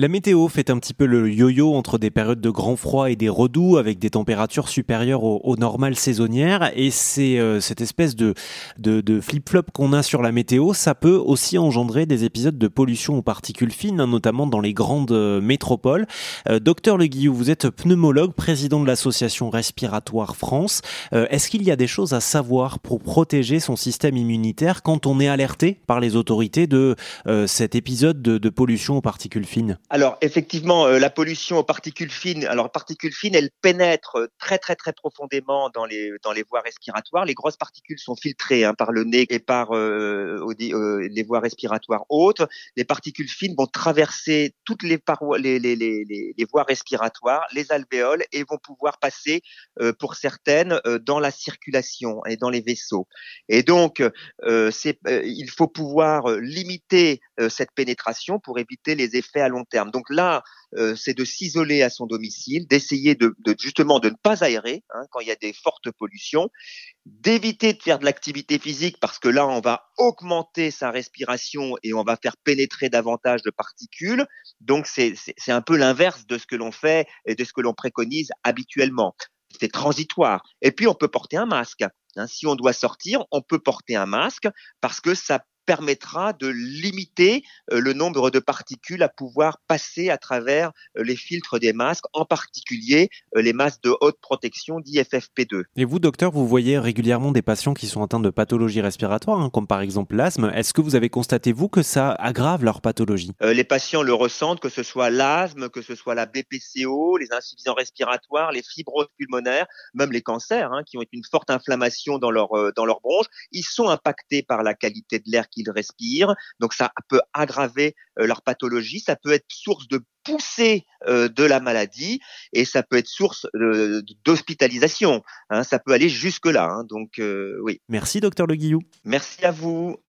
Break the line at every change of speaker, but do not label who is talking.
La météo fait un petit peu le yo-yo entre des périodes de grand froid et des redoux avec des températures supérieures aux, normales saisonnières et c'est euh, cette espèce de, flip-flop qu'on a sur la météo, ça peut aussi engendrer des épisodes de pollution aux particules fines, hein, notamment dans les grandes euh, métropoles. Euh, docteur Le Guillou, vous êtes pneumologue, président de l'association Respiratoire France. Est-ce qu'il y a des choses à savoir pour protéger son système immunitaire quand on est alerté par les autorités de cet épisode de, de pollution aux particules fines?
Alors effectivement, euh, la pollution aux particules fines, alors particules fines, elles pénètrent très très très profondément dans les dans les voies respiratoires. Les grosses particules sont filtrées hein, par le nez et par euh, euh, les voies respiratoires hautes. Les particules fines vont traverser toutes les parois, les, les, les, les voies respiratoires, les alvéoles et vont pouvoir passer pour certaines dans la circulation et dans les vaisseaux. Et donc, c'est il faut pouvoir limiter cette pénétration pour éviter les effets à long terme. Donc là, euh, c'est de s'isoler à son domicile, d'essayer de, justement de ne pas aérer hein, quand il y a des fortes pollutions, d'éviter de faire de l'activité physique parce que là, on va augmenter sa respiration et on va faire pénétrer davantage de particules. Donc c'est un peu l'inverse de ce que l'on fait et de ce que l'on préconise habituellement. C'est transitoire. Et puis on peut porter un masque. Hein. si on doit sortir, on peut porter un masque parce que ça permettra de limiter euh, le nombre de particules à pouvoir passer à travers euh, les filtres des masques, en particulier euh, les masques de haute protection d'IFFP2.
Et vous, docteur, vous voyez régulièrement des patients qui sont atteints de pathologies respiratoires, hein, comme par exemple l'asthme. Est-ce que vous avez constaté, vous, que ça aggrave leur pathologie?
Les patients le ressentent, que ce soit l'asthme, que ce soit la BPCO, les insuffisants respiratoires, les fibroses pulmonaires, même les cancers, hein, qui ont une forte inflammation dans leur, dans leur bronche, ils sont impactés par la qualité de l'air qu'ils respirent. Donc ça peut aggraver euh, leur pathologie, ça peut être source de poussée euh, de la maladie et ça peut être source euh, d'hospitalisation. Hein. ça peut aller jusque là. Hein. donc oui.
Merci docteur Le Guillou.
Merci à vous.